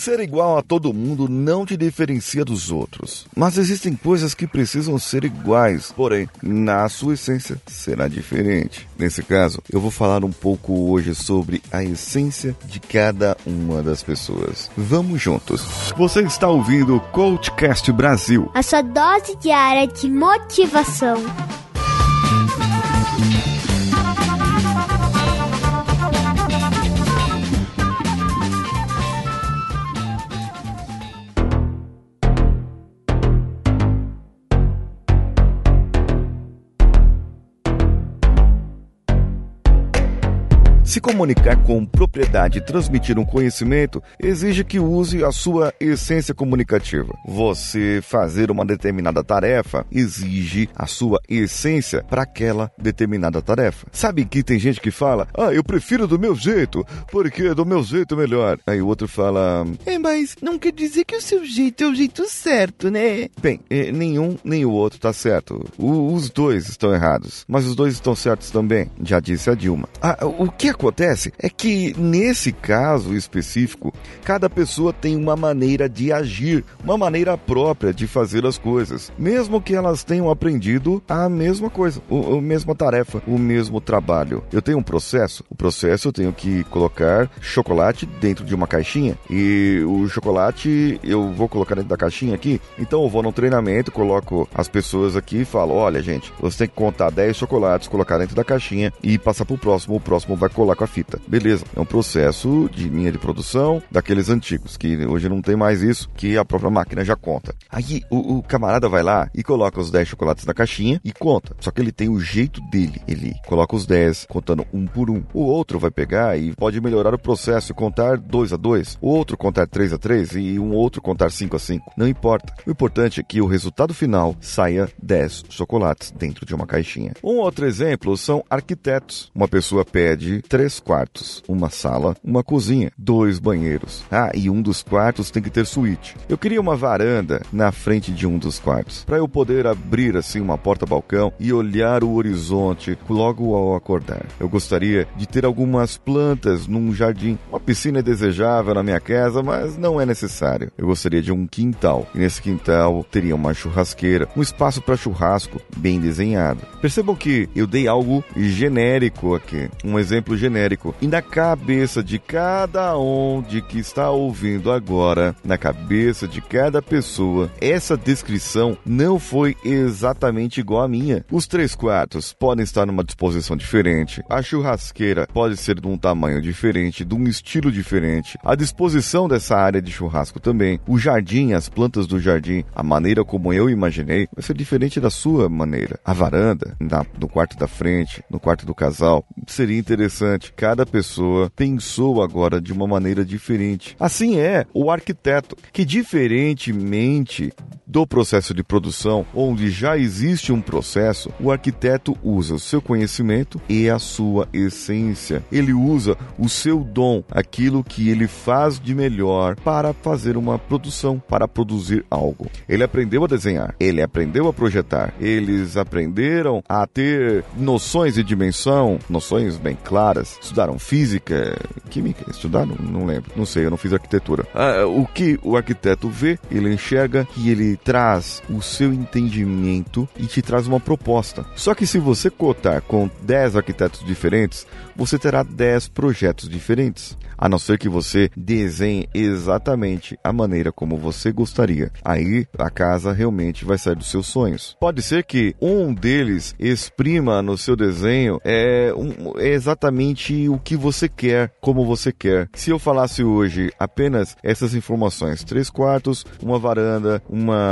Ser igual a todo mundo não te diferencia dos outros, mas existem coisas que precisam ser iguais, porém, na sua essência será diferente. Nesse caso, eu vou falar um pouco hoje sobre a essência de cada uma das pessoas. Vamos juntos. Você está ouvindo o Coachcast Brasil. A sua dose diária de motivação. Se comunicar com propriedade e transmitir um conhecimento exige que use a sua essência comunicativa. Você fazer uma determinada tarefa exige a sua essência para aquela determinada tarefa. Sabe que tem gente que fala: "Ah, eu prefiro do meu jeito, porque do meu jeito é melhor". Aí o outro fala: "É, mas não quer dizer que o seu jeito é o jeito certo, né?". Bem, eh, nenhum nem o outro está certo. O, os dois estão errados, mas os dois estão certos também, já disse a Dilma. Ah, o que acontece é que, nesse caso específico, cada pessoa tem uma maneira de agir, uma maneira própria de fazer as coisas, mesmo que elas tenham aprendido a mesma coisa, a, a mesma tarefa, o mesmo trabalho. Eu tenho um processo, o processo eu tenho que colocar chocolate dentro de uma caixinha. E o chocolate eu vou colocar dentro da caixinha aqui, então eu vou no treinamento, coloco as pessoas aqui e falo: olha, gente, você tem que contar 10 chocolates, colocar dentro da caixinha e passar pro próximo, o próximo vai colar com a fita. Beleza, é um processo de linha de produção daqueles antigos, que hoje não tem mais isso, que a própria máquina já conta. Aí o, o camarada vai lá e coloca os 10 chocolates na caixinha e conta. Só que ele tem o jeito dele. Ele coloca os 10, contando um por um. O outro vai pegar e pode melhorar o processo e contar 2 a 2, o outro contar 3 a 3 e um outro contar 5 a 5. Não importa. O importante é que o resultado final saia 10 chocolates dentro de uma caixinha. Um outro exemplo são arquitetos. Uma pessoa pede três quartos, uma sala, uma cozinha, dois banheiros. Ah, e um dos quartos tem que ter suíte. Eu queria uma varanda na frente de um dos quartos, para eu poder abrir assim uma porta-balcão e olhar o horizonte logo ao acordar. Eu gostaria de ter algumas plantas num jardim. Uma piscina é desejável na minha casa, mas não é necessário. Eu gostaria de um quintal, e nesse quintal teria uma churrasqueira, um espaço para churrasco bem desenhado. Percebam que eu dei algo genérico aqui, um exemplo genérico. E na cabeça de cada um de que está ouvindo agora, na cabeça de cada pessoa, essa descrição não foi exatamente igual à minha. Os três quartos podem estar numa disposição diferente, a churrasqueira pode ser de um tamanho diferente, de um estilo diferente, a disposição dessa área de churrasco também, o jardim, as plantas do jardim, a maneira como eu imaginei, vai ser diferente da sua maneira. A varanda, na, no quarto da frente, no quarto do casal, seria interessante. Cada pessoa pensou agora de uma maneira diferente. Assim é o arquiteto, que diferentemente do processo de produção, onde já existe um processo, o arquiteto usa o seu conhecimento e a sua essência. Ele usa o seu dom, aquilo que ele faz de melhor para fazer uma produção, para produzir algo. Ele aprendeu a desenhar, ele aprendeu a projetar, eles aprenderam a ter noções de dimensão, noções bem claras, estudaram física, química, estudaram? Não lembro, não sei, eu não fiz arquitetura. Ah, o que o arquiteto vê, ele enxerga e ele traz o seu entendimento e te traz uma proposta. Só que se você cotar com 10 arquitetos diferentes, você terá 10 projetos diferentes. A não ser que você desenhe exatamente a maneira como você gostaria. Aí a casa realmente vai sair dos seus sonhos. Pode ser que um deles exprima no seu desenho é, um, é exatamente o que você quer, como você quer. Se eu falasse hoje apenas essas informações, três quartos, uma varanda, uma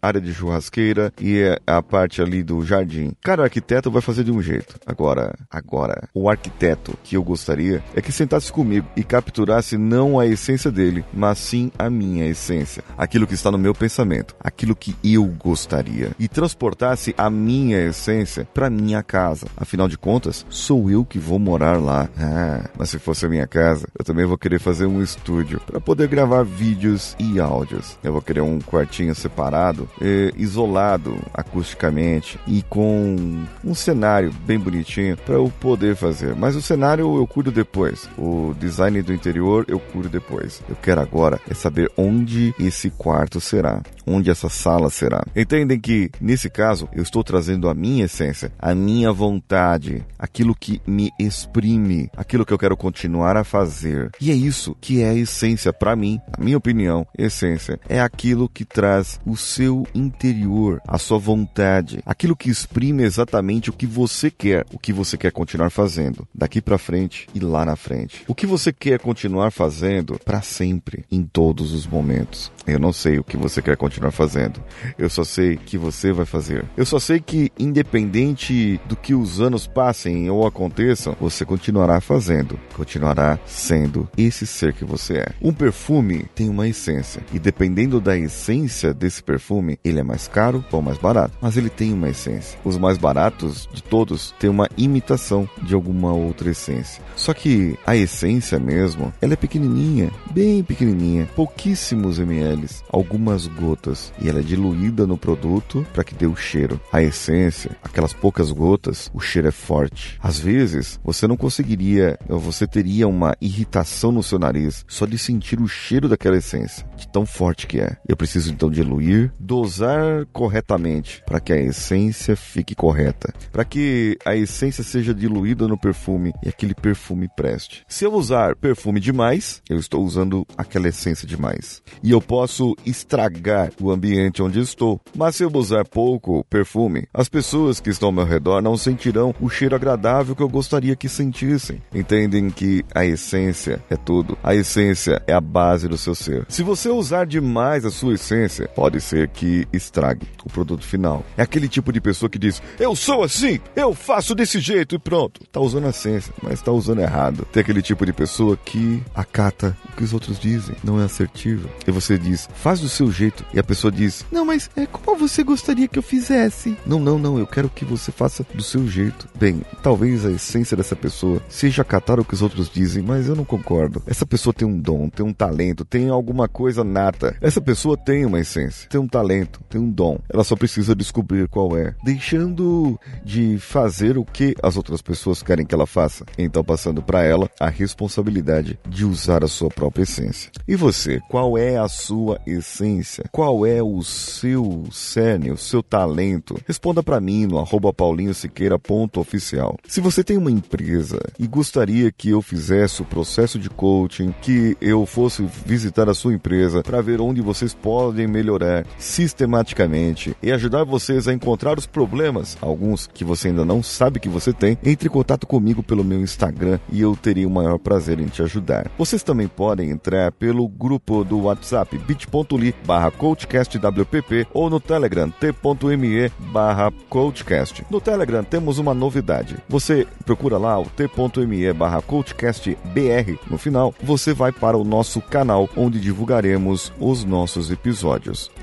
área de churrasqueira e a parte ali do jardim. Cada arquiteto vai fazer de um jeito. Agora, agora, o arquiteto que eu gostaria é que sentasse comigo e capturasse não a essência dele, mas sim a minha essência, aquilo que está no meu pensamento, aquilo que eu gostaria e transportasse a minha essência para minha casa. Afinal de contas, sou eu que vou morar lá. Ah, mas se fosse a minha casa, eu também vou querer fazer um estúdio para poder gravar vídeos e áudios. Eu vou querer um quartinho separado preparado, é, isolado acusticamente e com um cenário bem bonitinho para eu poder fazer. Mas o cenário eu cuido depois. O design do interior eu cuido depois. Eu quero agora é saber onde esse quarto será, onde essa sala será. Entendem que nesse caso eu estou trazendo a minha essência, a minha vontade, aquilo que me exprime, aquilo que eu quero continuar a fazer. E é isso que é a essência para mim, na minha opinião, essência é aquilo que traz o seu interior, a sua vontade, aquilo que exprime exatamente o que você quer, o que você quer continuar fazendo daqui para frente e lá na frente. O que você quer continuar fazendo para sempre, em todos os momentos. Eu não sei o que você quer continuar fazendo. Eu só sei que você vai fazer. Eu só sei que, independente do que os anos passem ou aconteçam, você continuará fazendo, continuará sendo esse ser que você é. Um perfume tem uma essência, e dependendo da essência desse perfume, ele é mais caro ou mais barato, mas ele tem uma essência. Os mais baratos de todos têm uma imitação de alguma outra essência. Só que a essência mesmo, ela é pequenininha, bem pequenininha, pouquíssimos ml algumas gotas, e ela é diluída no produto para que dê o cheiro. A essência, aquelas poucas gotas, o cheiro é forte. Às vezes, você não conseguiria, você teria uma irritação no seu nariz só de sentir o cheiro daquela essência, de tão forte que é. Eu preciso então diluir, dosar corretamente para que a essência fique correta, para que a essência seja diluída no perfume e aquele perfume preste. Se eu usar perfume demais, eu estou usando aquela essência demais. E eu posso posso estragar o ambiente onde estou. Mas se eu usar pouco perfume, as pessoas que estão ao meu redor não sentirão o cheiro agradável que eu gostaria que sentissem. Entendem que a essência é tudo. A essência é a base do seu ser. Se você usar demais a sua essência, pode ser que estrague o produto final. É aquele tipo de pessoa que diz: Eu sou assim, eu faço desse jeito e pronto. Tá usando a essência, mas tá usando errado. Tem aquele tipo de pessoa que acata o que os outros dizem, não é assertiva. E você diz, faz do seu jeito. E a pessoa diz, não, mas é como você gostaria que eu fizesse? Não, não, não, eu quero que você faça do seu jeito. Bem, talvez a essência dessa pessoa seja acatar o que os outros dizem, mas eu não concordo. Essa pessoa tem um dom, tem um talento, tem alguma coisa nata. Essa pessoa tem uma essência, tem um talento, tem um dom. Ela só precisa descobrir qual é, deixando de fazer o que as outras pessoas querem que ela faça. Então passando para ela a responsabilidade de usar a sua própria essência. E você, qual é a sua essência? Qual é o seu cerne, o seu talento? Responda para mim no arroba paulinhosiqueira.oficial. Se você tem uma empresa e gostaria que eu fizesse o processo de coaching, que eu fosse visitar a sua empresa para ver onde vocês podem melhorar sistematicamente e ajudar vocês a encontrar os problemas, alguns que você ainda não sabe que você tem, entre em contato comigo pelo meu Instagram e eu teria o maior prazer em te ajudar. Vocês também podem entrar pelo grupo do WhatsApp bit.ly barra coachcastwpp ou no Telegram t.me barra coachcast. No Telegram temos uma novidade. Você procura lá o t.me barra coachcastbr no final, você vai para o nosso canal onde divulgaremos os nossos episódios.